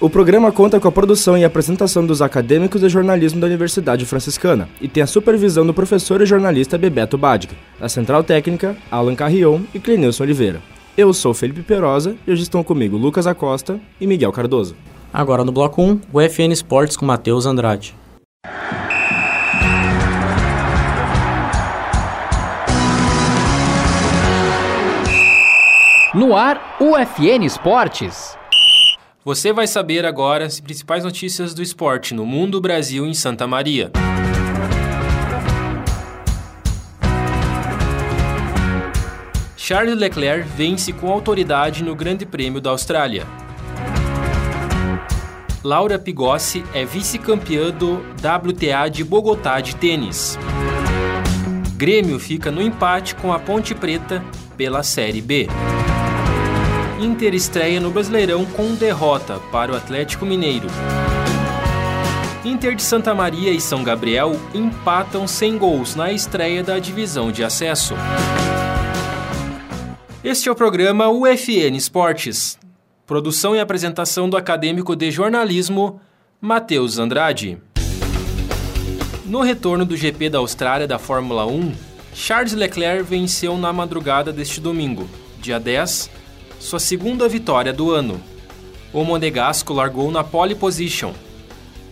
O programa conta com a produção e apresentação dos acadêmicos de jornalismo da Universidade Franciscana e tem a supervisão do professor e jornalista Bebeto Badig, da Central Técnica, Alan Carrion e Clenilson Oliveira. Eu sou Felipe Perosa e hoje estão comigo Lucas Acosta e Miguel Cardoso. Agora no bloco 1, o FN Esportes com Matheus Andrade. No ar, UFN Esportes. Você vai saber agora as principais notícias do esporte no mundo, Brasil e em Santa Maria. Charles Leclerc vence com autoridade no Grande Prêmio da Austrália. Laura Pigossi é vice-campeã do WTA de Bogotá de tênis. Grêmio fica no empate com a Ponte Preta pela Série B. Inter estreia no Brasileirão com derrota para o Atlético Mineiro. Inter de Santa Maria e São Gabriel empatam sem gols na estreia da divisão de acesso. Este é o programa UFN Esportes. Produção e apresentação do acadêmico de jornalismo Matheus Andrade. No retorno do GP da Austrália da Fórmula 1, Charles Leclerc venceu na madrugada deste domingo, dia 10, sua segunda vitória do ano. O Monegasco largou na pole position.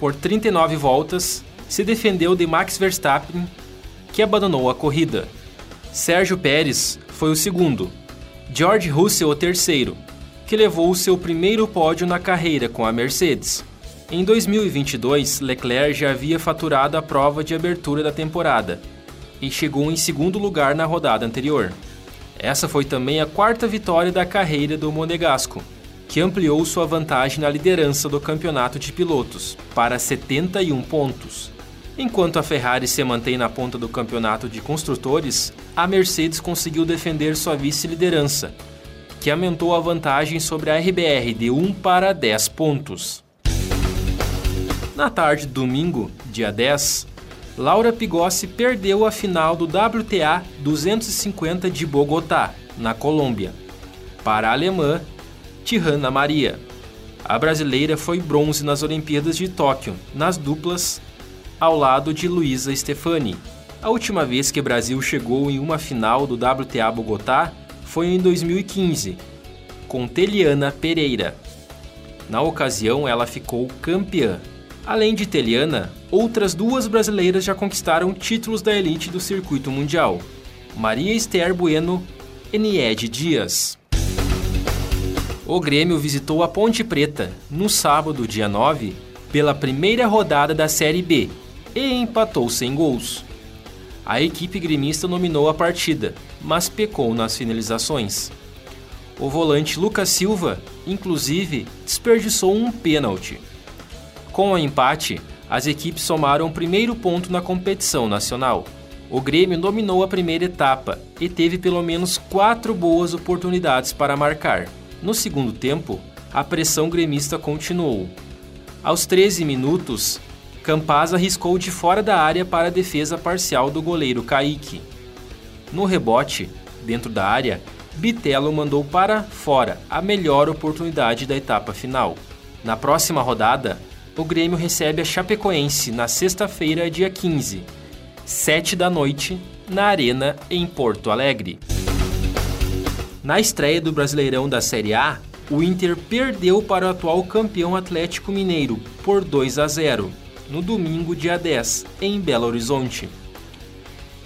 Por 39 voltas, se defendeu de Max Verstappen, que abandonou a corrida. Sérgio Pérez foi o segundo. George Russell o terceiro, que levou o seu primeiro pódio na carreira com a Mercedes. Em 2022, Leclerc já havia faturado a prova de abertura da temporada e chegou em segundo lugar na rodada anterior. Essa foi também a quarta vitória da carreira do Monegasco, que ampliou sua vantagem na liderança do campeonato de pilotos para 71 pontos. Enquanto a Ferrari se mantém na ponta do campeonato de construtores, a Mercedes conseguiu defender sua vice-liderança, que aumentou a vantagem sobre a RBR de 1 para 10 pontos. Na tarde de domingo, dia 10, Laura Pigossi perdeu a final do WTA 250 de Bogotá, na Colômbia, para a alemã Tirana Maria. A brasileira foi bronze nas Olimpíadas de Tóquio, nas duplas, ao lado de Luísa Stefani. A última vez que o Brasil chegou em uma final do WTA Bogotá foi em 2015, com Teliana Pereira. Na ocasião, ela ficou campeã. Além de Teliana, outras duas brasileiras já conquistaram títulos da elite do circuito mundial: Maria Esther Bueno e Niede Dias. O Grêmio visitou a Ponte Preta no sábado, dia 9, pela primeira rodada da Série B e empatou sem gols. A equipe gremista dominou a partida, mas pecou nas finalizações. O volante Lucas Silva, inclusive, desperdiçou um pênalti. Com o empate, as equipes somaram o primeiro ponto na competição nacional. O Grêmio dominou a primeira etapa e teve pelo menos quatro boas oportunidades para marcar. No segundo tempo, a pressão gremista continuou. Aos 13 minutos, Campaz arriscou de fora da área para a defesa parcial do goleiro Kaique. No rebote, dentro da área, Bitelo mandou para fora a melhor oportunidade da etapa final. Na próxima rodada, o Grêmio recebe a Chapecoense na sexta-feira, dia 15, 7 da noite, na Arena, em Porto Alegre. Na estreia do Brasileirão da Série A, o Inter perdeu para o atual campeão Atlético Mineiro por 2 a 0, no domingo, dia 10, em Belo Horizonte.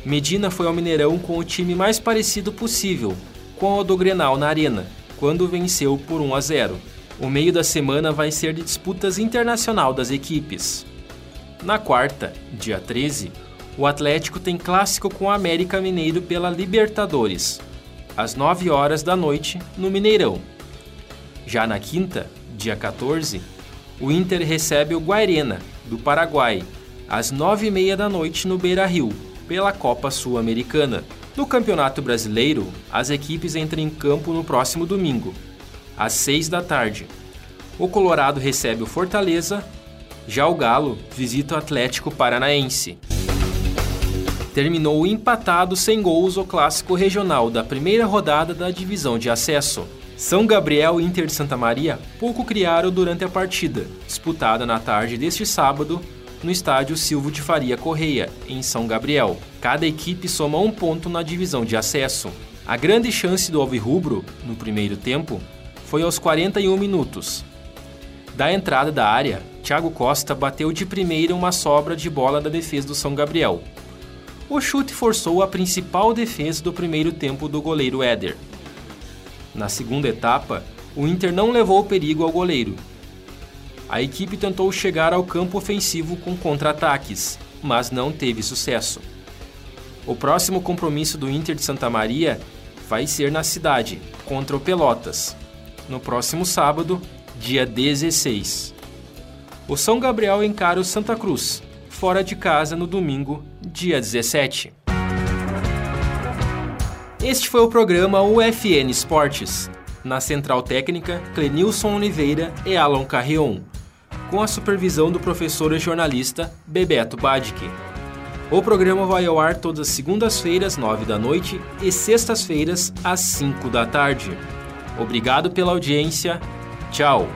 Medina foi ao Mineirão com o time mais parecido possível, com o do Grenal na Arena, quando venceu por 1 a 0. O meio da semana vai ser de disputas internacional das equipes. Na quarta, dia 13, o Atlético tem clássico com o América Mineiro pela Libertadores, às 9 horas da noite, no Mineirão. Já na quinta, dia 14, o Inter recebe o Guairena, do Paraguai, às 9 e meia da noite no Beira Rio, pela Copa Sul-Americana. No Campeonato Brasileiro, as equipes entram em campo no próximo domingo, às 6 da tarde. O Colorado recebe o Fortaleza, já o Galo visita o Atlético Paranaense. Terminou empatado sem gols o clássico regional da primeira rodada da divisão de acesso. São Gabriel e Inter de Santa Maria pouco criaram durante a partida, disputada na tarde deste sábado no estádio Silvio de Faria Correia, em São Gabriel. Cada equipe soma um ponto na divisão de acesso. A grande chance do Alvirrubro, no primeiro tempo, foi aos 41 minutos. Da entrada da área, Thiago Costa bateu de primeira uma sobra de bola da defesa do São Gabriel. O chute forçou a principal defesa do primeiro tempo do goleiro Éder. Na segunda etapa, o Inter não levou perigo ao goleiro. A equipe tentou chegar ao campo ofensivo com contra-ataques, mas não teve sucesso. O próximo compromisso do Inter de Santa Maria vai ser na cidade, contra o Pelotas, no próximo sábado, dia 16. O São Gabriel encara o Santa Cruz, fora de casa no domingo, dia 17. Este foi o programa UFN Esportes. Na central técnica, Clenilson Oliveira e Alan Carrion, com a supervisão do professor e jornalista Bebeto Badic. O programa vai ao ar todas as segundas-feiras, 9 da noite, e sextas-feiras, às 5 da tarde. Obrigado pela audiência. Tchau.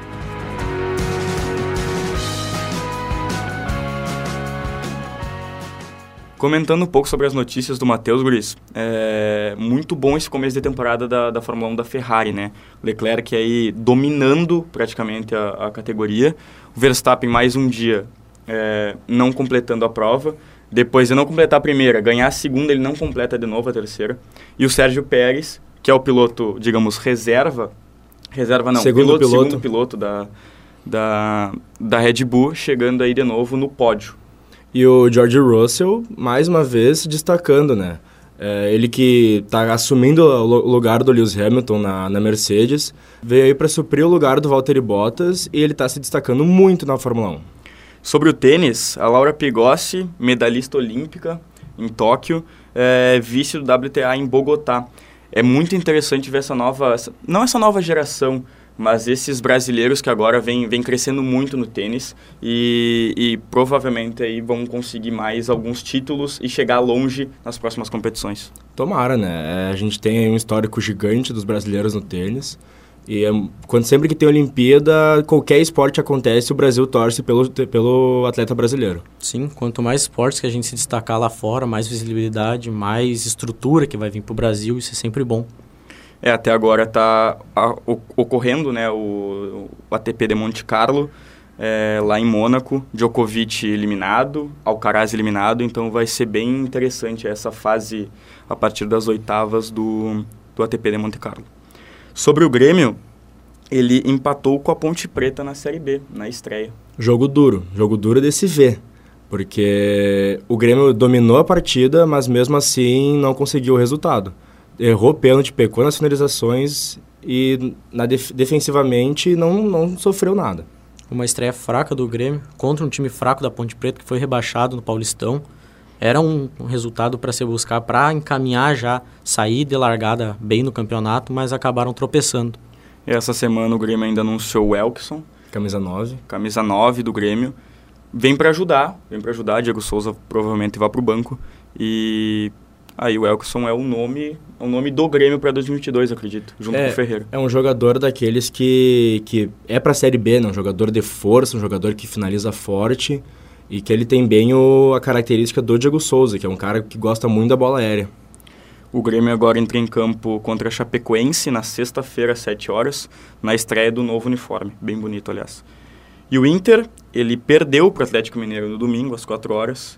Comentando um pouco sobre as notícias do Matheus Guris, é muito bom esse começo de temporada da, da Fórmula 1 da Ferrari, né? Leclerc aí dominando praticamente a, a categoria, o Verstappen mais um dia é, não completando a prova, depois de não completar a primeira, ganhar a segunda, ele não completa de novo a terceira, e o Sérgio Pérez, que é o piloto, digamos, reserva, reserva não, segundo piloto, piloto. segundo piloto da, da, da Red Bull, chegando aí de novo no pódio. E o George Russell, mais uma vez, destacando, né? É, ele que está assumindo o lugar do Lewis Hamilton na, na Mercedes, veio aí para suprir o lugar do Valtteri Bottas e ele está se destacando muito na Fórmula 1. Sobre o tênis, a Laura Pigossi, medalhista olímpica em Tóquio, é, vice do WTA em Bogotá. É muito interessante ver essa nova, não essa nova geração, mas esses brasileiros que agora vêm vem crescendo muito no tênis e, e, provavelmente aí vão conseguir mais alguns títulos e chegar longe nas próximas competições. Tomara, né? É, a gente tem um histórico gigante dos brasileiros no tênis. E é, quando sempre que tem Olimpíada, qualquer esporte acontece, o Brasil torce pelo, pelo atleta brasileiro. Sim, quanto mais esportes que a gente se destacar lá fora, mais visibilidade, mais estrutura que vai vir para o Brasil, isso é sempre bom. É, até agora está ocorrendo né, o, o, ATP de Monte Carlo, é, lá em Mônaco, Djokovic eliminado, Alcaraz eliminado, então vai ser bem interessante essa fase a partir das oitavas do, do ATP de Monte Carlo. Sobre o Grêmio, ele empatou com a Ponte Preta na Série B, na estreia. Jogo duro, jogo duro de se ver, porque o Grêmio dominou a partida, mas mesmo assim não conseguiu o resultado errou pênalti, pecou nas finalizações e na def defensivamente não, não sofreu nada. Uma estreia fraca do Grêmio contra um time fraco da Ponte Preta que foi rebaixado no Paulistão. Era um, um resultado para se buscar para encaminhar já, sair de largada bem no campeonato, mas acabaram tropeçando. E essa semana o Grêmio ainda anunciou o Elkson. Camisa 9. Camisa 9 do Grêmio. Vem para ajudar, vem para ajudar. Diego Souza provavelmente vai para o banco. E Aí o Elkson é o nome, é o nome do Grêmio para 2022, acredito, junto é, com o Ferreira. É um jogador daqueles que, que é para a Série B, né? um jogador de força, um jogador que finaliza forte e que ele tem bem o, a característica do Diego Souza, que é um cara que gosta muito da bola aérea. O Grêmio agora entra em campo contra a Chapecoense na sexta-feira, às 7 horas, na estreia do novo uniforme. Bem bonito, aliás. E o Inter, ele perdeu para o Atlético Mineiro no domingo, às 4 horas.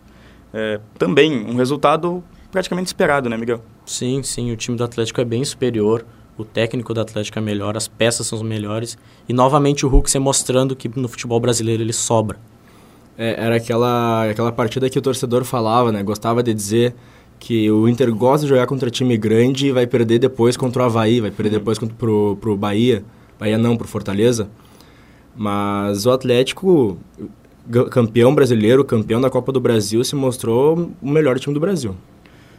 É, também um resultado praticamente esperado, né, Miguel? Sim, sim. O time do Atlético é bem superior. O técnico do Atlético é melhor, as peças são as melhores. E novamente o Hulk se mostrando que no futebol brasileiro ele sobra. É, era aquela, aquela partida que o torcedor falava, né? Gostava de dizer que o Inter gosta de jogar contra time grande e vai perder depois contra o Havaí, vai perder uhum. depois contra, pro, pro Bahia. Bahia não, pro Fortaleza. Mas o Atlético campeão brasileiro, campeão da Copa do Brasil, se mostrou o melhor time do Brasil.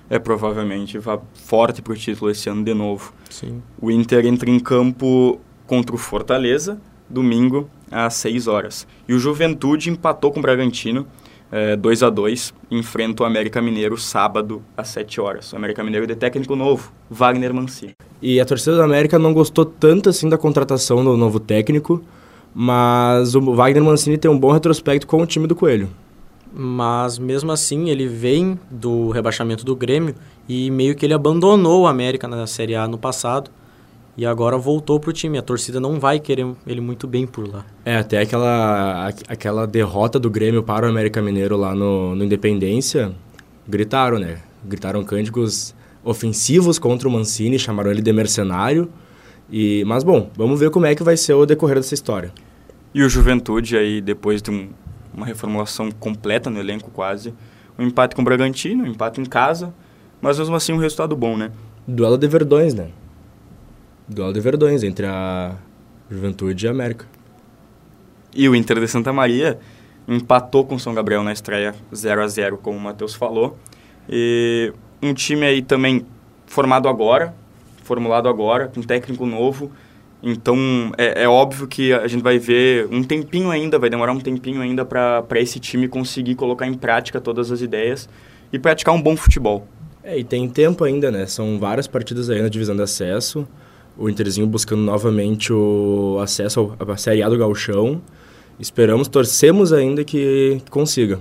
É, provavelmente vá forte para o título esse ano de novo. Sim. O Inter entra em campo contra o Fortaleza, domingo, às 6 horas. E o Juventude empatou com o Bragantino, é, 2 a 2 enfrenta o América Mineiro sábado às 7 horas. O América Mineiro de técnico novo, Wagner Mancini. E a torcida do América não gostou tanto assim da contratação do novo técnico, mas o Wagner Mancini tem um bom retrospecto com o time do Coelho. Mas mesmo assim, ele vem do rebaixamento do Grêmio e meio que ele abandonou o América na Série A no passado e agora voltou pro time. A torcida não vai querer ele muito bem por lá. É, até aquela, aquela derrota do Grêmio para o América Mineiro lá no, no Independência, gritaram, né? Gritaram cânticos ofensivos contra o Mancini, chamaram ele de mercenário. E, mas bom, vamos ver como é que vai ser o decorrer dessa história. E o Juventude aí, depois de um, uma reformulação completa no elenco quase, um empate com o Bragantino, um empate em casa, mas mesmo assim um resultado bom, né? Duelo de verdões, né? Duelo de verdões entre a Juventude e a América. E o Inter de Santa Maria empatou com o São Gabriel na estreia 0 a 0 como o Matheus falou. E um time aí também formado agora, formulado agora, com técnico novo. Então é, é, óbvio que a gente vai ver um tempinho ainda, vai demorar um tempinho ainda para esse time conseguir colocar em prática todas as ideias e praticar um bom futebol. É, e tem tempo ainda, né? São várias partidas aí na divisão de acesso o Interzinho buscando novamente o acesso à Série A do Galchão. Esperamos, torcemos ainda que consiga.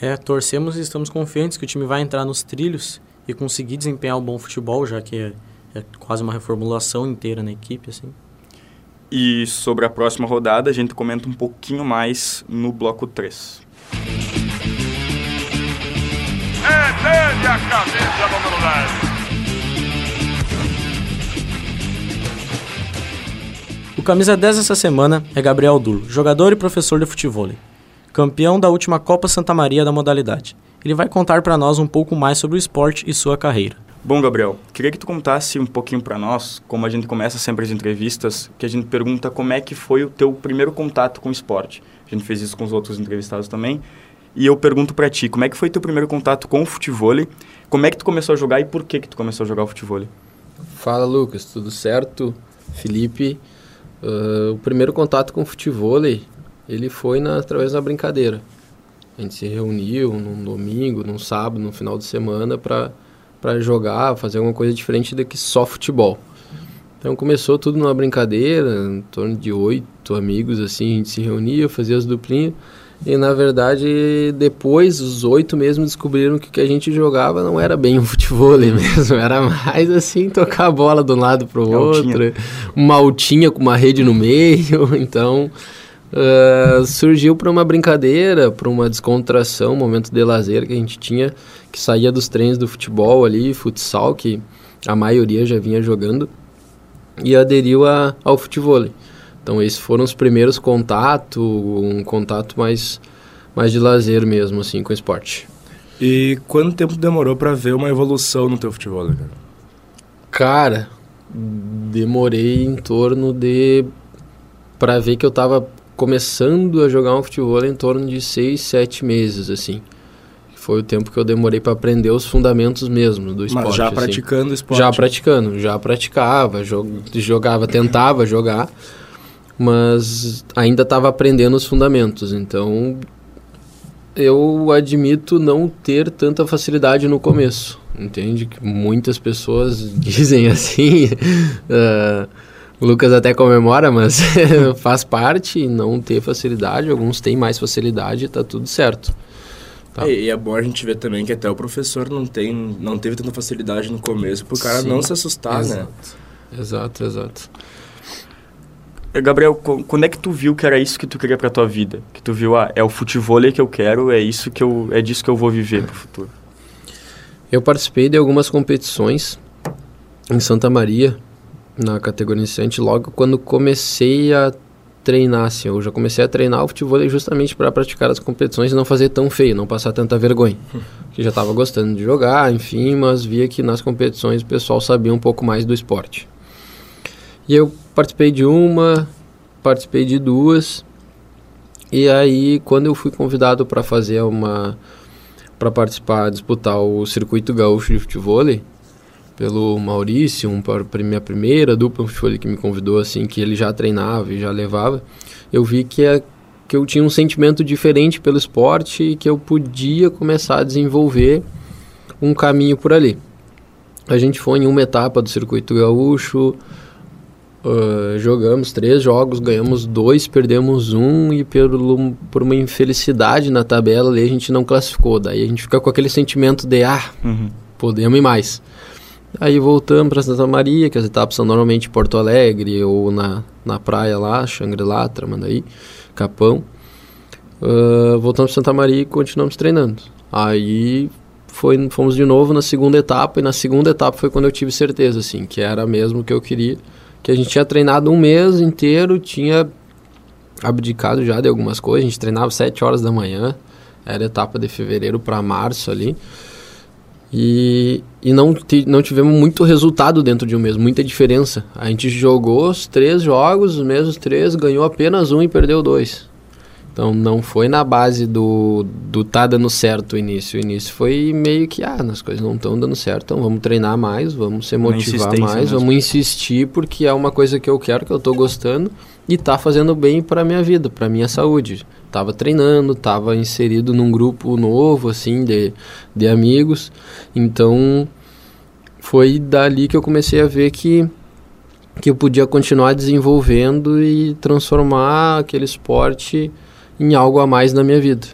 É, torcemos e estamos confiantes que o time vai entrar nos trilhos e conseguir desempenhar um bom futebol, já que é, é quase uma reformulação inteira na equipe, assim. E sobre a próxima rodada, a gente comenta um pouquinho mais no bloco 3. É dele a camisa número 10. Camisa 10 essa semana é Gabriel Duro, jogador e professor de futebol, campeão da última Copa Santa Maria da modalidade. Ele vai contar para nós um pouco mais sobre o esporte e sua carreira. Bom, Gabriel, queria que tu contasse um pouquinho para nós, como a gente começa sempre as entrevistas, que a gente pergunta como é que foi o teu primeiro contato com o esporte. A gente fez isso com os outros entrevistados também. E eu pergunto para ti, como é que foi teu primeiro contato com o futebol? Como é que tu começou a jogar e por que que tu começou a jogar o futebol? Fala, Lucas, tudo certo? Felipe, Uh, o primeiro contato com o futebol, ele foi na, através da brincadeira. A gente se reuniu num domingo, num sábado, no final de semana para para jogar, fazer alguma coisa diferente do que só futebol. Então começou tudo numa brincadeira, em torno de oito amigos assim, a gente se reunia, fazia as duplinhas. E na verdade, depois os oito mesmo descobriram que o que a gente jogava não era bem um futebol mesmo, era mais assim, tocar a bola de um lado pro outro, uma altinha com uma rede no meio. Então uh, surgiu para uma brincadeira, para uma descontração, um momento de lazer que a gente tinha, que saía dos treinos do futebol ali, futsal, que a maioria já vinha jogando, e aderiu a, ao futebol. Então esses foram os primeiros contatos, um contato mais, mais de lazer mesmo, assim, com o esporte. E quanto tempo demorou para ver uma evolução no teu futebol, cara? Cara, demorei em torno de... para ver que eu tava começando a jogar um futebol em torno de seis, sete meses, assim. Foi o tempo que eu demorei para aprender os fundamentos mesmo do esporte. Mas já assim. praticando esporte? Já praticando, já praticava, jogava, tentava jogar mas ainda estava aprendendo os fundamentos. Então, eu admito não ter tanta facilidade no começo. Entende? Que muitas pessoas dizem assim. uh, o Lucas até comemora, mas faz parte não ter facilidade. Alguns têm mais facilidade tá tudo certo. Tá. E, e, é bom a gente ver também que até o professor não, tem, não teve tanta facilidade no começo, para o cara Sim, não se assustar, exato. né? Exato, exato. Gabriel, quando é que tu viu que era isso que tu queria para tua vida? Que tu viu, ah, é o futebol que eu quero, é isso que eu, é disso que eu vou viver pro futuro. Eu participei de algumas competições em Santa Maria, na categoria iniciante, logo quando comecei a treinar, assim, eu já comecei a treinar o futebol justamente para praticar as competições e não fazer tão feio, não passar tanta vergonha. que já estava gostando de jogar, enfim, mas via que nas competições o pessoal sabia um pouco mais do esporte. E eu participei de uma, participei de duas. E aí, quando eu fui convidado para fazer uma. para participar, disputar o circuito gaúcho de futebol, pelo Maurício, um, minha primeira dupla de futebol que me convidou, assim, que ele já treinava e já levava, eu vi que, é, que eu tinha um sentimento diferente pelo esporte e que eu podia começar a desenvolver um caminho por ali. A gente foi em uma etapa do circuito gaúcho, uh, jogamos três jogos, ganhamos dois, perdemos um e pelo, por uma infelicidade na tabela ali a gente não classificou. Daí a gente fica com aquele sentimento de, ah, uhum. podemos ir mais. Aí voltamos para Santa Maria, que as etapas são normalmente em Porto Alegre ou na, na praia lá, Xangri-Lá, Tramandaí, Capão. Uh, voltamos para Santa Maria e continuamos treinando. Aí foi, fomos de novo na segunda etapa, e na segunda etapa foi quando eu tive certeza, assim, que era mesmo o que eu queria. Que a gente tinha treinado um mês inteiro, tinha abdicado já de algumas coisas, a gente treinava sete horas da manhã, era etapa de fevereiro para março ali. E, e não, não tivemos muito resultado dentro de um mês, muita diferença. A gente jogou os três jogos, os mesmos três, ganhou apenas um e perdeu dois. Então não foi na base do, do tá dando certo o início. O início foi meio que, ah, as coisas não estão dando certo, então vamos treinar mais, vamos se motivar mais, mesmo. vamos insistir, porque é uma coisa que eu quero, que eu estou gostando e tá fazendo bem para minha vida, para minha saúde. Tava treinando, tava inserido num grupo novo, assim, de, de amigos. Então foi dali que eu comecei a ver que que eu podia continuar desenvolvendo e transformar aquele esporte em algo a mais na minha vida.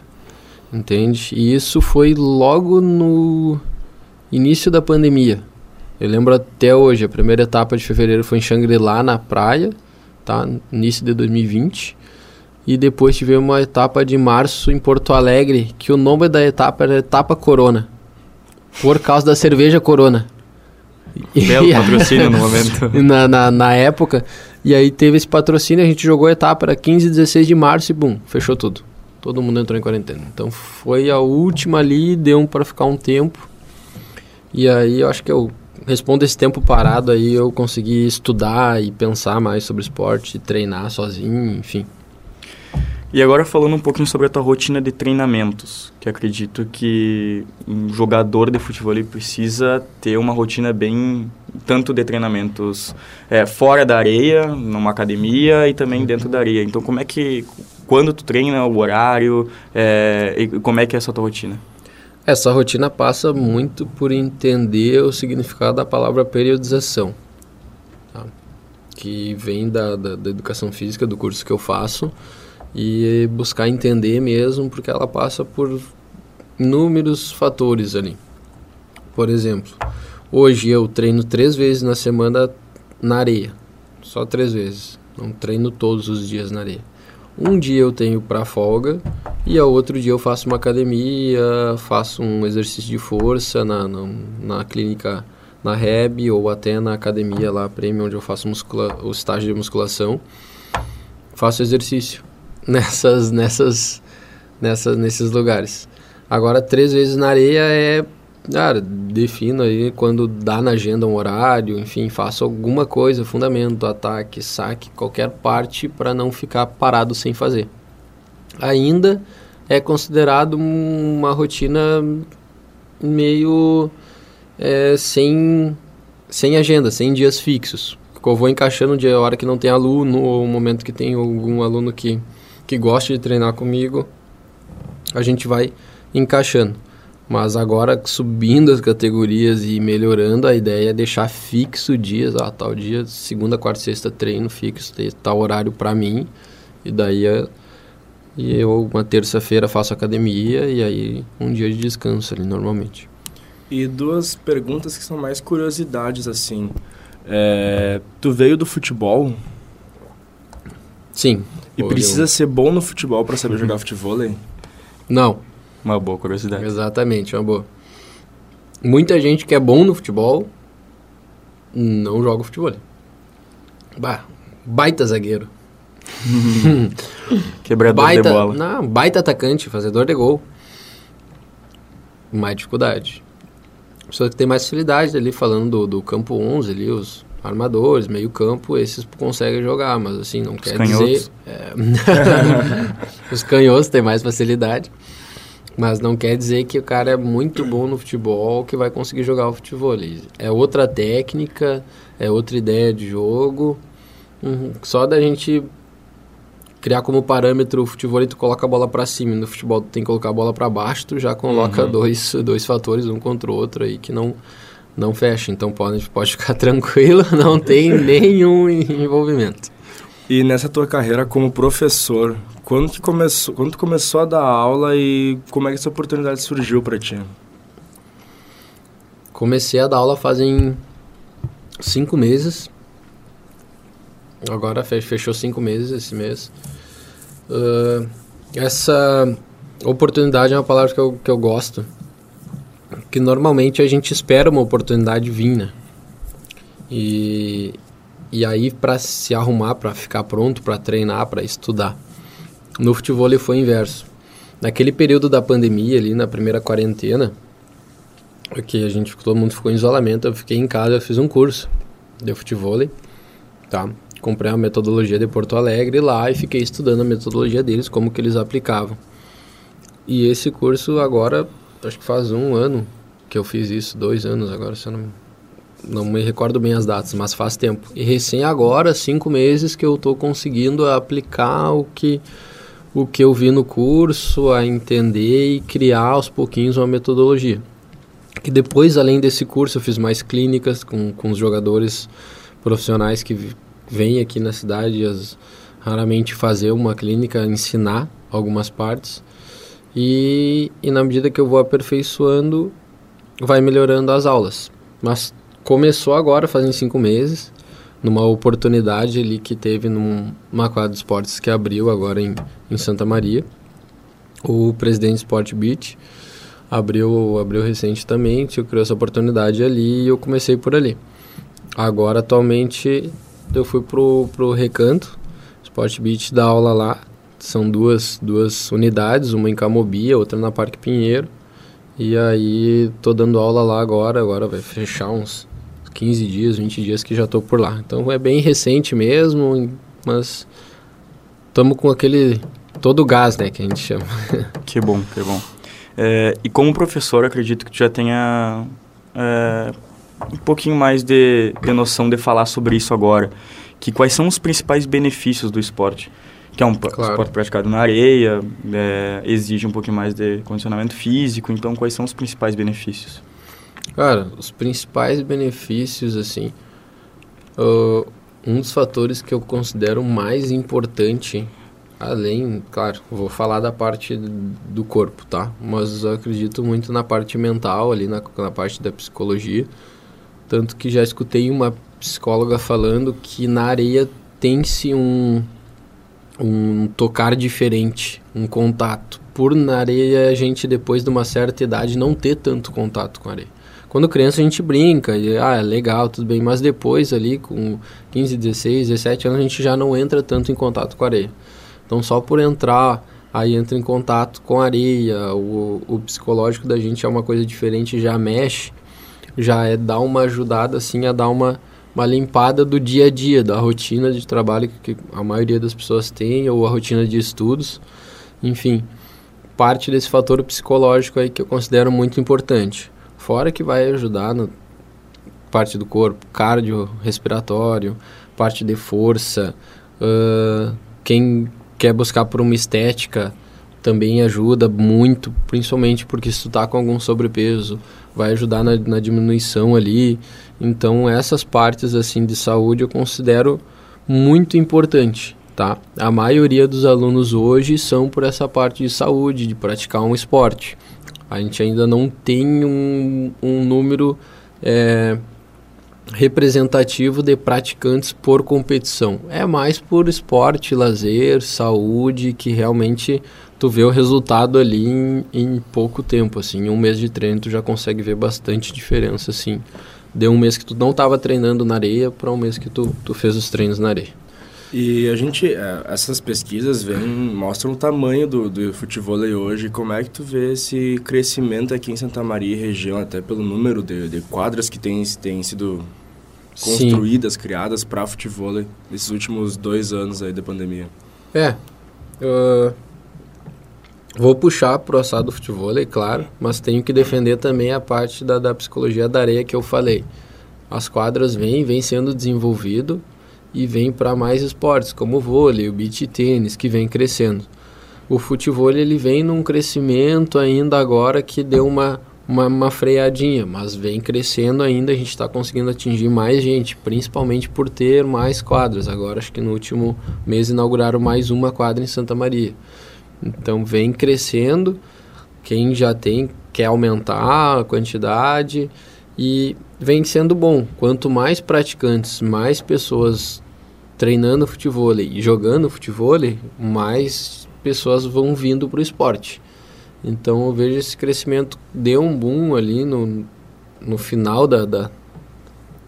Entende? E isso foi logo no início da pandemia. Eu lembro até hoje, a primeira etapa de fevereiro foi em Xangri-Lá, na praia, tá? Início de 2020. E depois tivemos uma etapa de março em Porto Alegre, que o nome da etapa era Etapa Corona. Por causa da cerveja Corona. Belo patrocínio no momento. Na, na, na época. E aí teve esse patrocínio, a gente jogou a etapa, era 15 e 16 de março e bum, fechou tudo. Todo mundo entrou em quarentena. Então foi a última ali, deu um para ficar um tempo. E aí eu acho que eu respondo esse tempo parado aí, eu consegui estudar e pensar mais sobre esporte, treinar sozinho, enfim. E agora falando um pouquinho sobre a tua rotina de treinamentos, que acredito que um jogador de futebol precisa ter uma rotina bem tanto de treinamentos é, fora da areia, numa academia e também dentro da areia. Então, como é que quando tu treina, o horário é, e como é que é essa tua rotina? Essa rotina passa muito por entender o significado da palavra periodização, tá? que vem da, da, da educação física do curso que eu faço e buscar entender mesmo, porque ela passa por inúmeros fatores ali. Por exemplo, hoje eu treino três vezes na semana na areia, só três vezes, não treino todos os dias na areia. Um dia eu tenho para folga e ao outro dia eu faço uma academia, faço um exercício de força na, na, na clínica na REB ou até na academia lá, prêmio, onde eu faço muscula o estágio de musculação. Faço exercício nessas, nessas, nessas, nesses lugares. Agora, três vezes na areia é, cara, defino aí quando dá na agenda um horário, enfim, faço alguma coisa, fundamento, ataque, saque, qualquer parte para não ficar parado sem fazer. Ainda é considerado uma rotina meio é, sem, sem agenda, sem dias fixos. Eu vou encaixando a hora que não tem aluno, ou momento que tem algum aluno que que gosta de treinar comigo, a gente vai encaixando. Mas agora subindo as categorias e melhorando, a ideia é deixar fixo dias, ah, tal dia, segunda, quarta, sexta treino fixo, ter tal horário para mim, e daí é, e eu uma terça-feira faço academia e aí um dia de descanso ali normalmente. E duas perguntas que são mais curiosidades assim. É, tu veio do futebol? Sim. E precisa ser bom no futebol para saber jogar futebol? Não. Uma boa curiosidade. Exatamente, uma boa. Muita gente que é bom no futebol não joga futebol. Bah, baita zagueiro. Quebrador baita, de bola. Não, baita atacante, fazedor de gol. Mais dificuldade. Pessoa que tem mais facilidade ali, falando do, do campo 11 ali, os armadores, meio campo, esses conseguem jogar, mas assim, não quer dizer... É, Os canhotos têm mais facilidade. Mas não quer dizer que o cara é muito bom no futebol que vai conseguir jogar o futebol. É outra técnica, é outra ideia de jogo. Uhum. Só da gente criar como parâmetro o futebol, tu coloca a bola para cima. No futebol tu tem que colocar a bola para baixo, tu já coloca uhum. dois, dois fatores, um contra o outro aí, que não, não fecha. Então pode, pode ficar tranquilo, não tem nenhum envolvimento. E nessa tua carreira como professor, quando que começou, quando começou a dar aula e como é que essa oportunidade surgiu para ti? Comecei a dar aula fazem cinco meses. Agora fechou cinco meses esse mês. Uh, essa oportunidade é uma palavra que eu, que eu gosto. Que normalmente a gente espera uma oportunidade vir, né? E, e aí para se arrumar, para ficar pronto, para treinar, para estudar. No futebol foi inverso. Naquele período da pandemia ali, na primeira quarentena, que a gente todo mundo ficou em isolamento, eu fiquei em casa, eu fiz um curso de futebol, tá? Comprei a metodologia de Porto Alegre lá e fiquei estudando a metodologia deles, como que eles aplicavam. E esse curso agora, acho que faz um ano que eu fiz isso, dois anos agora, se eu não não me recordo bem as datas, mas faz tempo. E recém agora, cinco meses, que eu estou conseguindo aplicar o que, o que eu vi no curso, a entender e criar aos pouquinhos uma metodologia. Que depois, além desse curso, eu fiz mais clínicas com, com os jogadores profissionais que vêm aqui na cidade as, raramente fazer uma clínica, ensinar algumas partes. E, e na medida que eu vou aperfeiçoando, vai melhorando as aulas. Mas começou agora, fazem cinco meses, numa oportunidade ali que teve numa quadra de esportes que abriu agora em, em Santa Maria. O presidente Sport Beach abriu, abriu recente também, eu criou essa oportunidade ali e eu comecei por ali. Agora, atualmente, eu fui pro, pro Recanto, Sport Beach dá aula lá. São duas, duas unidades, uma em Camobi, outra na Parque Pinheiro. E aí, tô dando aula lá agora, agora vai fechar uns 15 dias, 20 dias que já estou por lá. Então é bem recente mesmo, mas estamos com aquele todo o gás, né, que a gente chama. Que bom, que bom. É, e como professor, acredito que já tenha é, um pouquinho mais de, de noção de falar sobre isso agora. Que quais são os principais benefícios do esporte? Que é um claro. esporte praticado na areia, é, exige um pouquinho mais de condicionamento físico. Então, quais são os principais benefícios? Cara, os principais benefícios, assim, uh, um dos fatores que eu considero mais importante, além, claro, vou falar da parte do corpo, tá? Mas eu acredito muito na parte mental, ali na, na parte da psicologia. Tanto que já escutei uma psicóloga falando que na areia tem-se um, um tocar diferente, um contato. Por na areia a gente, depois de uma certa idade, não ter tanto contato com a areia. Quando criança a gente brinca, e, ah, é legal, tudo bem, mas depois ali com 15, 16, 17 anos a gente já não entra tanto em contato com a areia. Então só por entrar, aí entra em contato com a areia, o, o psicológico da gente é uma coisa diferente, já mexe, já é dar uma ajudada assim a dar uma, uma limpada do dia a dia, da rotina de trabalho que a maioria das pessoas tem, ou a rotina de estudos, enfim, parte desse fator psicológico aí que eu considero muito importante. Fora que vai ajudar na parte do corpo, cardio, respiratório, parte de força. Uh, quem quer buscar por uma estética também ajuda muito, principalmente porque se tu tá com algum sobrepeso, vai ajudar na, na diminuição ali. Então essas partes assim de saúde eu considero muito importante, tá? A maioria dos alunos hoje são por essa parte de saúde, de praticar um esporte. A gente ainda não tem um, um número é, representativo de praticantes por competição. É mais por esporte, lazer, saúde, que realmente tu vê o resultado ali em, em pouco tempo, assim, em um mês de treino tu já consegue ver bastante diferença, assim, de um mês que tu não estava treinando na areia para um mês que tu, tu fez os treinos na areia. E a gente, é, essas pesquisas vêm, mostram o tamanho do, do futebol hoje. Como é que tu vê esse crescimento aqui em Santa Maria e região, até pelo número de, de quadras que têm tem sido construídas, Sim. criadas para futebol nesses últimos dois anos aí da pandemia? É, uh, Vou puxar pro assado do futebol, é claro, mas tenho que defender também a parte da, da psicologia da areia que eu falei. As quadras vêm, vêm sendo desenvolvido e vem para mais esportes, como o vôlei, o beach tênis, que vem crescendo. O futebol ele vem num crescimento ainda agora que deu uma, uma, uma freadinha, mas vem crescendo ainda, a gente está conseguindo atingir mais gente, principalmente por ter mais quadras. Agora acho que no último mês inauguraram mais uma quadra em Santa Maria. Então vem crescendo, quem já tem quer aumentar a quantidade e vem sendo bom. Quanto mais praticantes, mais pessoas treinando futebol e jogando futebol, mais pessoas vão vindo para o esporte. Então eu vejo esse crescimento deu um boom ali no, no final da, da,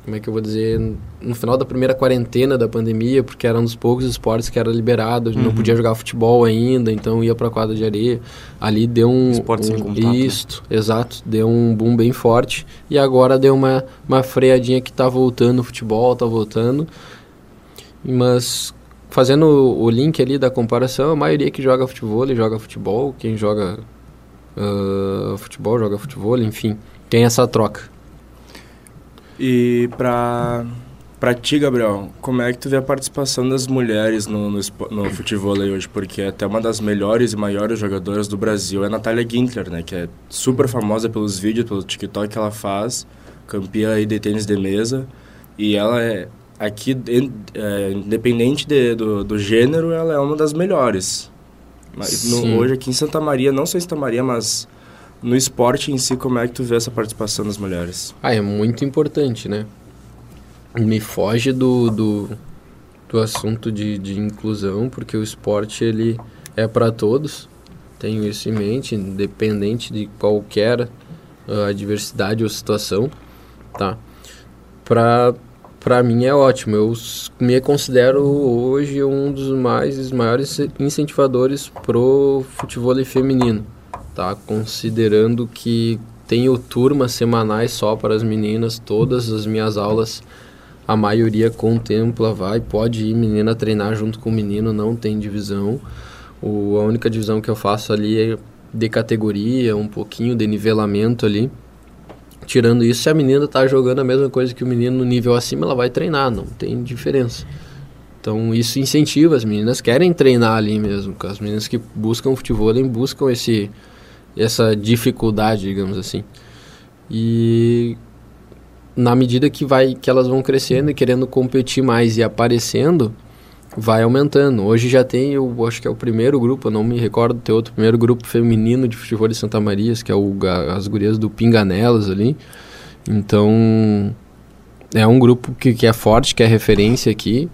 como é que eu vou dizer no final da primeira quarentena da pandemia porque era um dos poucos esportes que era liberado uhum. não podia jogar futebol ainda então ia para quadra de areia ali deu um, esporte um sem contato, isso né? exato deu um boom bem forte e agora deu uma uma freadinha que está voltando o futebol está voltando mas fazendo o link ali da comparação a maioria que joga futebol joga futebol quem joga uh, futebol joga futebol enfim tem essa troca e para para ti, Gabriel, como é que tu vê a participação das mulheres no, no, no futebol hoje? Porque até uma das melhores e maiores jogadoras do Brasil é a Natália Gintler, né? Que é super famosa pelos vídeos, pelo TikTok que ela faz, campeã aí de tênis de mesa. E ela é, aqui, é, independente de, do, do gênero, ela é uma das melhores. No, hoje aqui em Santa Maria, não só em Santa Maria, mas no esporte em si, como é que tu vê essa participação das mulheres? Ah, é muito importante, né? Me foge do, do, do assunto de, de inclusão, porque o esporte ele é para todos. Tenho isso em mente, independente de qualquer uh, adversidade ou situação, tá? Para para mim é ótimo. Eu me considero hoje um dos mais maiores incentivadores pro futebol feminino tá? Considerando que tenho turmas semanais só para as meninas, todas as minhas aulas, a maioria contempla, vai, pode ir menina treinar junto com o menino, não tem divisão. O, a única divisão que eu faço ali é de categoria, um pouquinho de nivelamento ali. Tirando isso, se a menina tá jogando a mesma coisa que o menino no nível acima, ela vai treinar, não tem diferença. Então isso incentiva, as meninas querem treinar ali mesmo. As meninas que buscam futebol buscam esse, essa dificuldade, digamos assim. E na medida que vai que elas vão crescendo e querendo competir mais e aparecendo, vai aumentando. Hoje já tem, eu acho que é o primeiro grupo, eu não me recordo ter outro primeiro grupo feminino de futebol de Santa Maria, que é o, as gurias do Pinganelas ali. Então, é um grupo que, que é forte, que é referência aqui.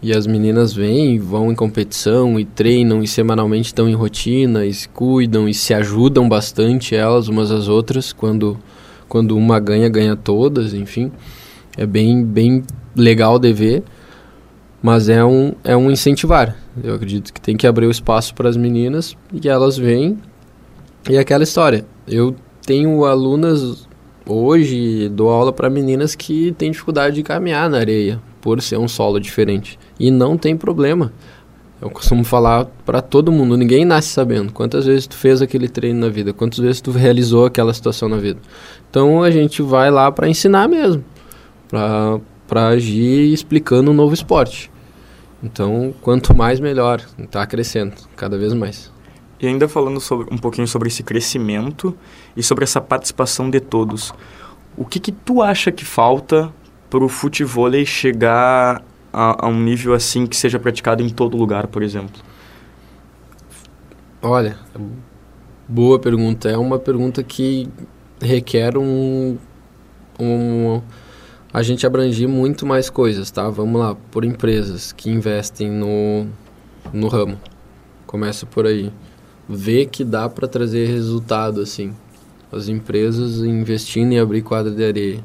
E as meninas vêm, vão em competição e treinam e semanalmente estão em rotina e se cuidam e se ajudam bastante elas umas às outras quando quando uma ganha ganha todas, enfim. É bem bem legal de ver, mas é um é um incentivar. Eu acredito que tem que abrir o espaço para as meninas e elas vêm e é aquela história. Eu tenho alunas hoje dou aula para meninas que têm dificuldade de caminhar na areia por ser um solo diferente. E não tem problema. Eu costumo falar para todo mundo, ninguém nasce sabendo quantas vezes tu fez aquele treino na vida, quantas vezes tu realizou aquela situação na vida. Então a gente vai lá para ensinar mesmo, para agir explicando um novo esporte. Então, quanto mais melhor, está crescendo cada vez mais. E ainda falando sobre, um pouquinho sobre esse crescimento e sobre essa participação de todos, o que que tu acha que falta para o futebol chegar a, a um nível assim que seja praticado em todo lugar, por exemplo? Olha, boa pergunta. É uma pergunta que requer um, um a gente abrangir muito mais coisas, tá? Vamos lá, por empresas que investem no, no ramo. Começa por aí. Vê que dá para trazer resultado, assim. As empresas investindo em abrir quadra de areia.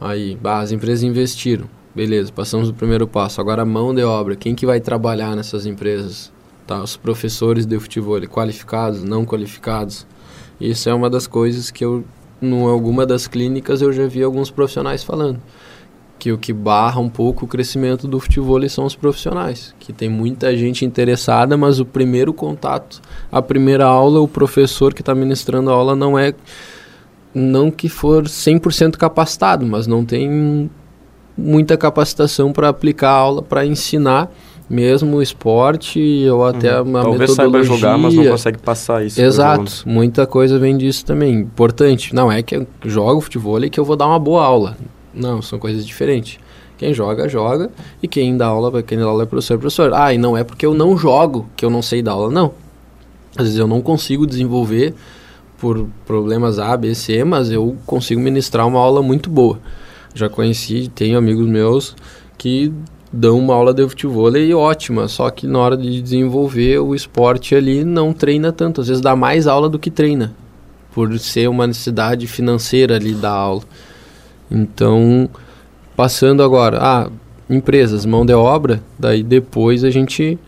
Aí, bah, as empresas investiram. Beleza, passamos o primeiro passo. Agora mão de obra, quem que vai trabalhar nessas empresas? Tá, os professores de futebol, qualificados, não qualificados. Isso é uma das coisas que eu, em alguma das clínicas, eu já vi alguns profissionais falando. que o que barra um pouco o crescimento do futebol são os profissionais, que tem muita gente interessada, mas o primeiro contato, a primeira aula, o professor que está ministrando a aula não é não que for 100% capacitado, mas não tem muita capacitação para aplicar a aula, para ensinar mesmo o esporte ou até uhum. a Talvez metodologia. saiba jogar, mas não consegue passar isso. Exato, muita coisa vem disso também. Importante, não é que eu jogo futebol e que eu vou dar uma boa aula. Não, são coisas diferentes. Quem joga, joga. E quem dá aula, quem dá aula é professor, é professor. Ah, e não é porque eu não jogo que eu não sei dar aula, não. Às vezes eu não consigo desenvolver por problemas A, B, C, mas eu consigo ministrar uma aula muito boa. Já conheci, tenho amigos meus que dão uma aula de futebol e ótima, só que na hora de desenvolver o esporte ali não treina tanto, às vezes dá mais aula do que treina, por ser uma necessidade financeira ali da aula. Então, passando agora, ah, empresas, mão de obra, daí depois a gente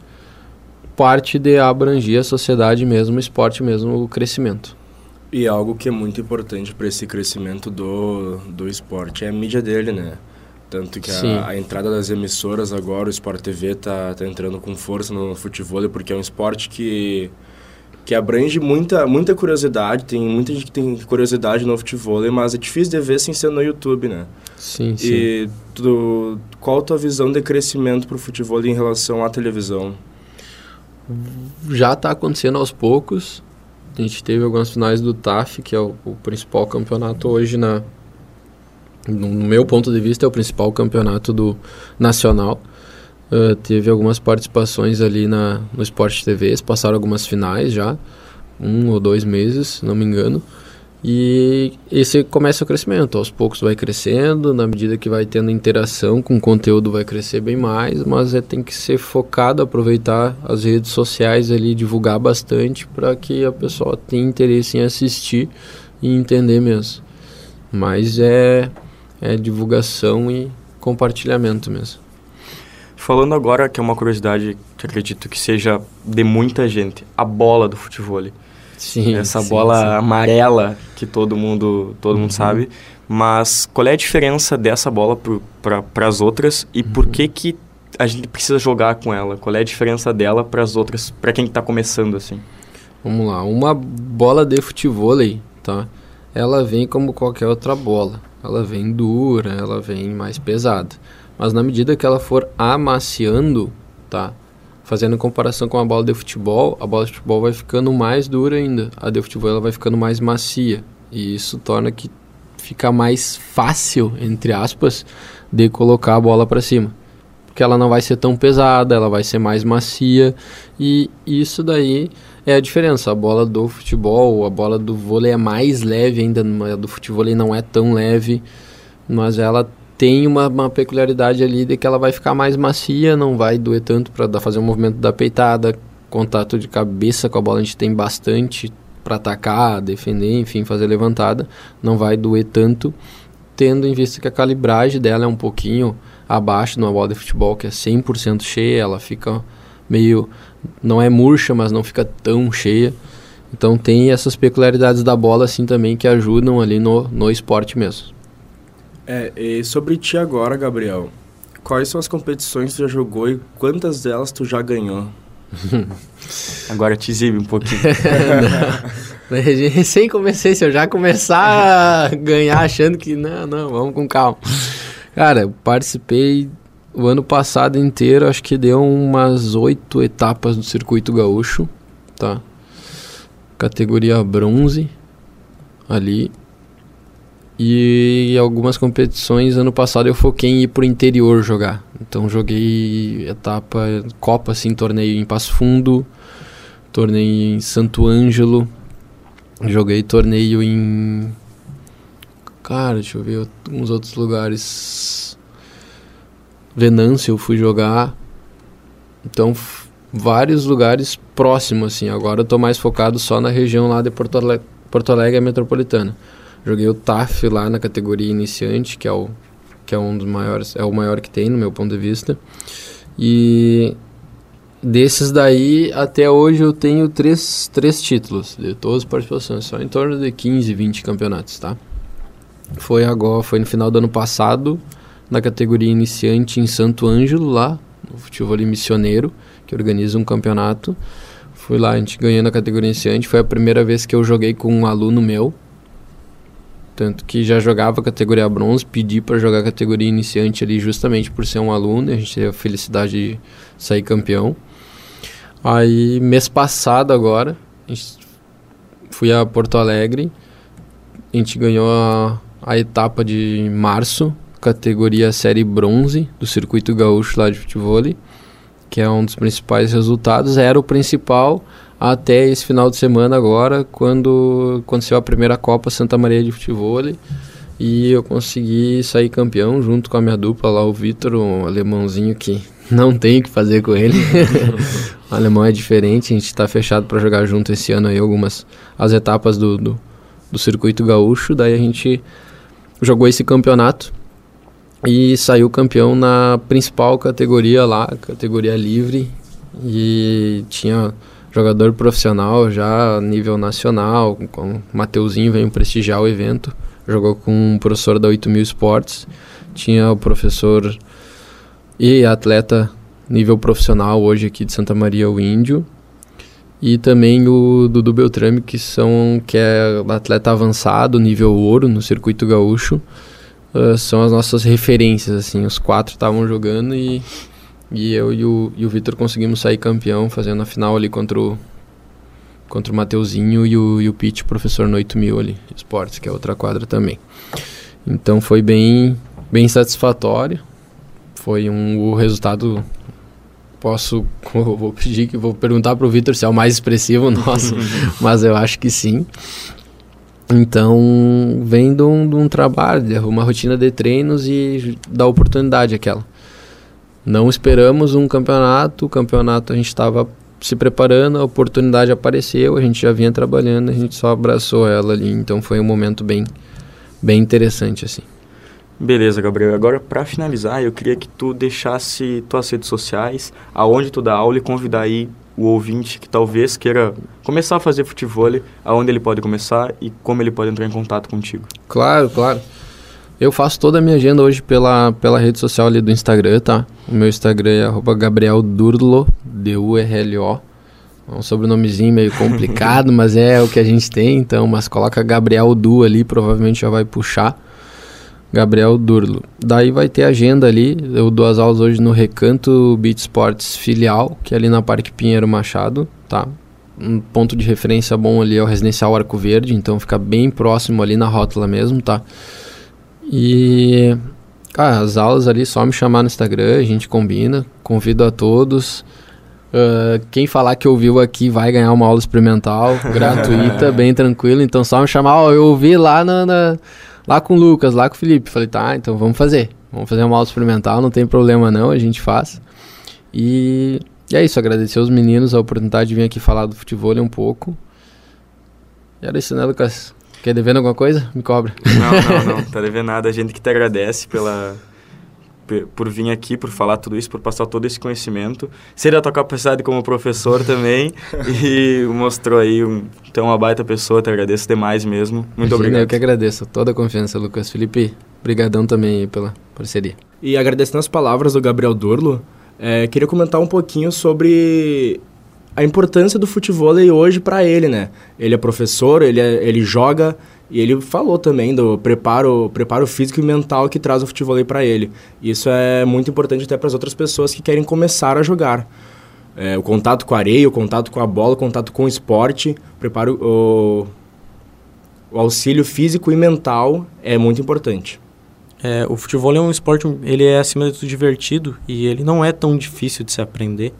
parte de abranger a sociedade mesmo, o esporte mesmo, o crescimento. E algo que é muito importante para esse crescimento do, do esporte é a mídia dele, né? Tanto que a, a, entrada das emissoras agora, o Sport TV tá, tá entrando com força no futebol, porque é um esporte que que abrange muita, muita curiosidade. Tem muita gente que tem curiosidade no futebol, mas é difícil de ver sem ser no YouTube, né? Sim, sim. E tu, qual a tua visão de crescimento para o futebol em relação à televisão? Já está acontecendo aos poucos. A gente teve algumas finais do TAF, que é o, o principal campeonato hoje na... No meu ponto de vista, é o principal campeonato do nacional. Uh, teve algumas participações ali na, no Sport TV, passaram algumas finais já, um ou dois meses, se não me engano. E esse começa o crescimento, aos poucos vai crescendo, na medida que vai tendo interação com o conteúdo vai crescer bem mais, mas é, tem que ser focado, aproveitar as redes sociais ali, divulgar bastante para que a pessoa tenha interesse em assistir e entender mesmo. Mas é, é divulgação e compartilhamento mesmo. Falando agora, que é uma curiosidade que acredito que seja de muita gente, a bola do futebol. Sim, Essa sim, bola sim. amarela que todo mundo, todo uhum. mundo sabe. Mas qual é a diferença dessa bola para as outras e uhum. por que que a gente precisa jogar com ela? Qual é a diferença dela para as outras, para quem está começando assim? Vamos lá, uma bola de futebol, tá? Ela vem como qualquer outra bola. Ela vem dura, ela vem mais pesada. Mas na medida que ela for amaciando, tá? Fazendo comparação com a bola de futebol, a bola de futebol vai ficando mais dura ainda. A de futebol ela vai ficando mais macia. E isso torna que fica mais fácil, entre aspas, de colocar a bola para cima. Porque ela não vai ser tão pesada, ela vai ser mais macia. E isso daí é a diferença. A bola do futebol, a bola do vôlei é mais leve ainda, a do futebol não é tão leve, mas ela tem uma, uma, peculiaridade ali de que ela vai ficar mais macia, não vai doer tanto para fazer o um movimento da peitada, contato de cabeça com a bola a gente tem bastante para atacar, defender, enfim, fazer levantada, não vai doer tanto, tendo em vista que a calibragem dela é um pouquinho abaixo de uma bola de futebol que é 100% cheia, ela fica meio não é murcha, mas não fica tão cheia. Então tem essas peculiaridades da bola assim também que ajudam ali no, no esporte mesmo. É, e sobre ti agora, Gabriel. Quais são as competições que tu já jogou e quantas delas tu já ganhou? agora te exibe um pouquinho. Recém comecei, se eu já começar a ganhar achando que não, não, vamos com calma. Cara, eu participei o ano passado inteiro, acho que deu umas oito etapas do circuito gaúcho, tá? Categoria bronze ali. E algumas competições ano passado eu foquei em ir pro interior jogar. Então joguei etapa Copa assim, torneio em Passo Fundo, torneio em Santo Ângelo, joguei torneio em cara, deixa eu ver uns outros lugares. Venâncio eu fui jogar. Então vários lugares próximos assim. Agora eu tô mais focado só na região lá de Porto Porto Alegre metropolitana. Joguei o TAF lá na categoria iniciante, que é o que é um dos maiores, é o maior que tem no meu ponto de vista. E desses daí, até hoje eu tenho três, três títulos de todas as participações, só em torno de 15, 20 campeonatos, tá? Foi agora, foi no final do ano passado, na categoria iniciante em Santo Ângelo, lá, no futebol missioneiro, que organiza um campeonato. Fui lá, a gente ganhou na categoria iniciante. Foi a primeira vez que eu joguei com um aluno meu. Tanto que já jogava categoria bronze, pedi para jogar categoria iniciante ali justamente por ser um aluno. A gente teve a felicidade de sair campeão. Aí, mês passado agora, fui a Porto Alegre. A gente ganhou a, a etapa de março, categoria série bronze do circuito gaúcho lá de futebol, que é um dos principais resultados. Era o principal até esse final de semana agora, quando aconteceu a primeira Copa Santa Maria de Futebol. E eu consegui sair campeão junto com a minha dupla lá, o Vitor, um alemãozinho que não tem o que fazer com ele. o alemão é diferente, a gente está fechado para jogar junto esse ano aí algumas as etapas do, do, do circuito gaúcho. Daí a gente jogou esse campeonato e saiu campeão na principal categoria lá, categoria livre. E tinha jogador profissional já a nível nacional, com Mateuzinho veio prestigiar o evento, jogou com um professor da 8000 Esportes, tinha o professor e atleta nível profissional hoje aqui de Santa Maria o Índio e também o Dudu Beltrame que são que é atleta avançado nível ouro no circuito gaúcho. Uh, são as nossas referências assim os quatro estavam jogando e e eu e o, e o Vitor conseguimos sair campeão fazendo a final ali contra o contra o Mateuzinho e o, e o Pete, professor no 8000 ali, esportes, que é outra quadra também. Então foi bem, bem satisfatório foi um o resultado posso vou pedir que vou perguntar para o Vitor se é o mais expressivo nosso, mas eu acho que sim. Então vem de um, de um trabalho, de uma rotina de treinos e da oportunidade aquela. Não esperamos um campeonato, o campeonato a gente estava se preparando, a oportunidade apareceu, a gente já vinha trabalhando, a gente só abraçou ela ali, então foi um momento bem, bem interessante assim. Beleza, Gabriel. Agora, para finalizar, eu queria que tu deixasse tuas redes sociais, aonde tu dá aula e convidar aí o ouvinte que talvez queira começar a fazer futebol, aonde ele pode começar e como ele pode entrar em contato contigo. Claro, claro. Eu faço toda a minha agenda hoje pela, pela rede social ali do Instagram, tá? O meu Instagram é Gabriel Durlo, D-U-R-L-O. É um sobrenomezinho meio complicado, mas é o que a gente tem, então, mas coloca Gabriel Du ali, provavelmente já vai puxar. Gabriel Durlo. Daí vai ter agenda ali. Eu dou as aulas hoje no Recanto Beat Sports filial, que é ali na Parque Pinheiro Machado, tá? Um ponto de referência bom ali é o Residencial Arco Verde, então fica bem próximo ali na rótula mesmo, tá? E cara, as aulas ali só me chamar no Instagram, a gente combina. Convido a todos. Uh, quem falar que ouviu aqui vai ganhar uma aula experimental gratuita, bem tranquilo. Então só me chamar, ó, eu ouvi lá na, na lá com o Lucas, lá com o Felipe. Falei, tá, então vamos fazer. Vamos fazer uma aula experimental, não tem problema não, a gente faz. E, e é isso, agradecer aos meninos a oportunidade de vir aqui falar do futebol um pouco. E era isso, né, Lucas? Quer devendo alguma coisa? Me cobra. Não, não, não. Tá devendo nada. A gente que te agradece pela, por vir aqui, por falar tudo isso, por passar todo esse conhecimento. Sei da tua capacidade como professor também e mostrou aí um, então uma baita pessoa, te agradeço demais mesmo. Muito Imagina, obrigado. Eu que agradeço, toda a confiança, Lucas. Felipe, brigadão também pela parceria. E agradecendo as palavras do Gabriel Durlo, é, queria comentar um pouquinho sobre a importância do futebol hoje para ele, né? Ele é professor, ele, é, ele joga e ele falou também do preparo, preparo físico e mental que traz o futebol para ele. Isso é muito importante até para as outras pessoas que querem começar a jogar. É, o contato com a areia, o contato com a bola, o contato com o esporte, preparo, o, o auxílio físico e mental é muito importante. É, o futebol é um esporte, ele é acima de tudo divertido e ele não é tão difícil de se aprender.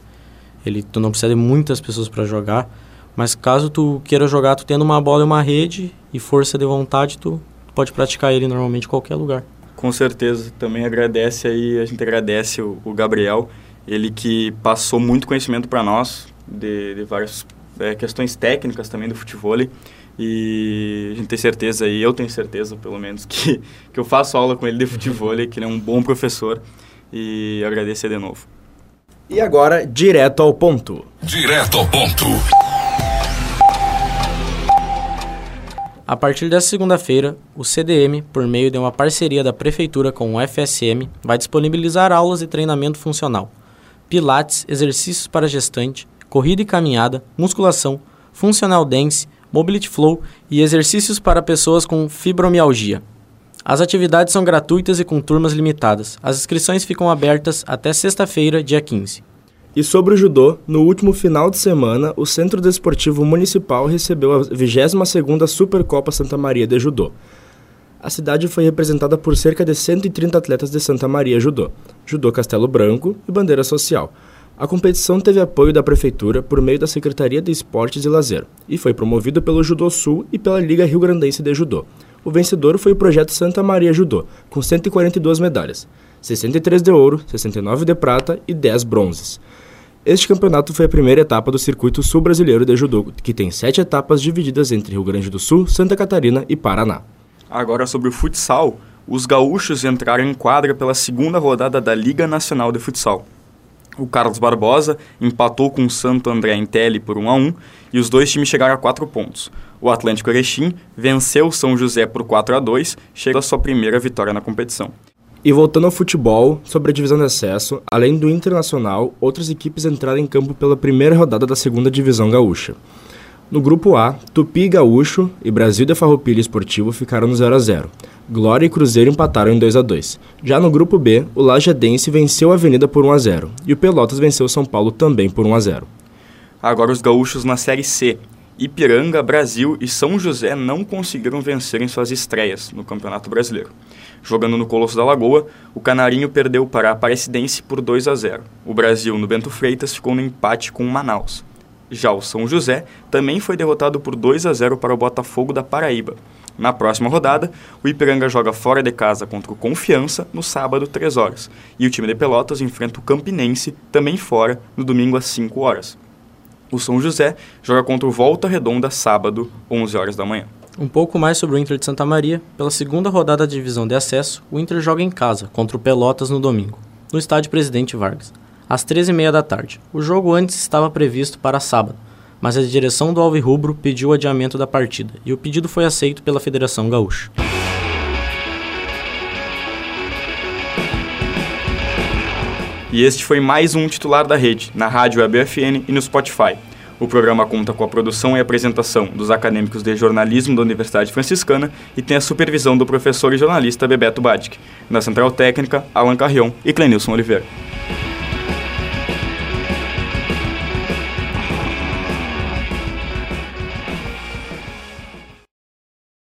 Ele, tu não precisa de muitas pessoas para jogar. Mas caso tu queira jogar, tu tendo uma bola e uma rede e força de vontade, tu pode praticar ele normalmente em qualquer lugar. Com certeza, também agradece aí, a gente agradece o, o Gabriel, ele que passou muito conhecimento para nós de, de várias é, questões técnicas também do futebol e a gente tem certeza aí, eu tenho certeza pelo menos que, que eu faço aula com ele de futebol, que ele é um bom professor e agradecer de novo. E agora, direto ao ponto. Direto ao ponto. A partir desta segunda-feira, o CDM, por meio de uma parceria da Prefeitura com o FSM, vai disponibilizar aulas de treinamento funcional, pilates, exercícios para gestante, corrida e caminhada, musculação, funcional dance, mobility flow e exercícios para pessoas com fibromialgia. As atividades são gratuitas e com turmas limitadas. As inscrições ficam abertas até sexta-feira, dia 15. E sobre o judô, no último final de semana, o Centro Desportivo Municipal recebeu a 22ª Supercopa Santa Maria de Judô. A cidade foi representada por cerca de 130 atletas de Santa Maria Judô, Judô Castelo Branco e Bandeira Social. A competição teve apoio da Prefeitura por meio da Secretaria de Esportes e Lazer e foi promovido pelo Judô Sul e pela Liga Rio Grandense de Judô. O vencedor foi o projeto Santa Maria Judô, com 142 medalhas, 63 de ouro, 69 de prata e 10 bronzes. Este campeonato foi a primeira etapa do Circuito Sul Brasileiro de Judô, que tem sete etapas divididas entre Rio Grande do Sul, Santa Catarina e Paraná. Agora sobre o futsal, os gaúchos entraram em quadra pela segunda rodada da Liga Nacional de Futsal. O Carlos Barbosa empatou com o Santo André em Tele por 1 a 1 e os dois times chegaram a 4 pontos. O Atlântico Erechim venceu o São José por 4 a 2, chegando à sua primeira vitória na competição. E voltando ao futebol, sobre a divisão de acesso, além do Internacional, outras equipes entraram em campo pela primeira rodada da segunda divisão gaúcha. No grupo A, Tupi e Gaúcho e Brasil de Farroupilha Esportivo ficaram no 0 a 0. Glória e Cruzeiro empataram em 2 a 2. Já no grupo B, o Lajadense venceu a Avenida por 1 a 0 e o Pelotas venceu o São Paulo também por 1 a 0. Agora os gaúchos na Série C. Ipiranga, Brasil e São José não conseguiram vencer em suas estreias no Campeonato Brasileiro. Jogando no Colosso da Lagoa, o Canarinho perdeu para a Aparecidense por 2 a 0. O Brasil, no Bento Freitas, ficou no empate com o Manaus. Já o São José também foi derrotado por 2 a 0 para o Botafogo da Paraíba. Na próxima rodada, o Ipiranga joga fora de casa contra o Confiança no sábado, 3 horas. E o time de Pelotas enfrenta o Campinense, também fora, no domingo às 5 horas. O São José joga contra o Volta Redonda sábado, 11 horas da manhã. Um pouco mais sobre o Inter de Santa Maria. Pela segunda rodada da divisão de acesso, o Inter joga em casa contra o Pelotas no domingo, no estádio Presidente Vargas, às 13h30 da tarde. O jogo antes estava previsto para sábado, mas a direção do Alvirrubro pediu o adiamento da partida e o pedido foi aceito pela Federação Gaúcha. E este foi mais um titular da rede, na rádio WebFN e no Spotify. O programa conta com a produção e apresentação dos acadêmicos de jornalismo da Universidade Franciscana e tem a supervisão do professor e jornalista Bebeto Badic. Na central técnica, Alan Carrion e Clenilson Oliveira.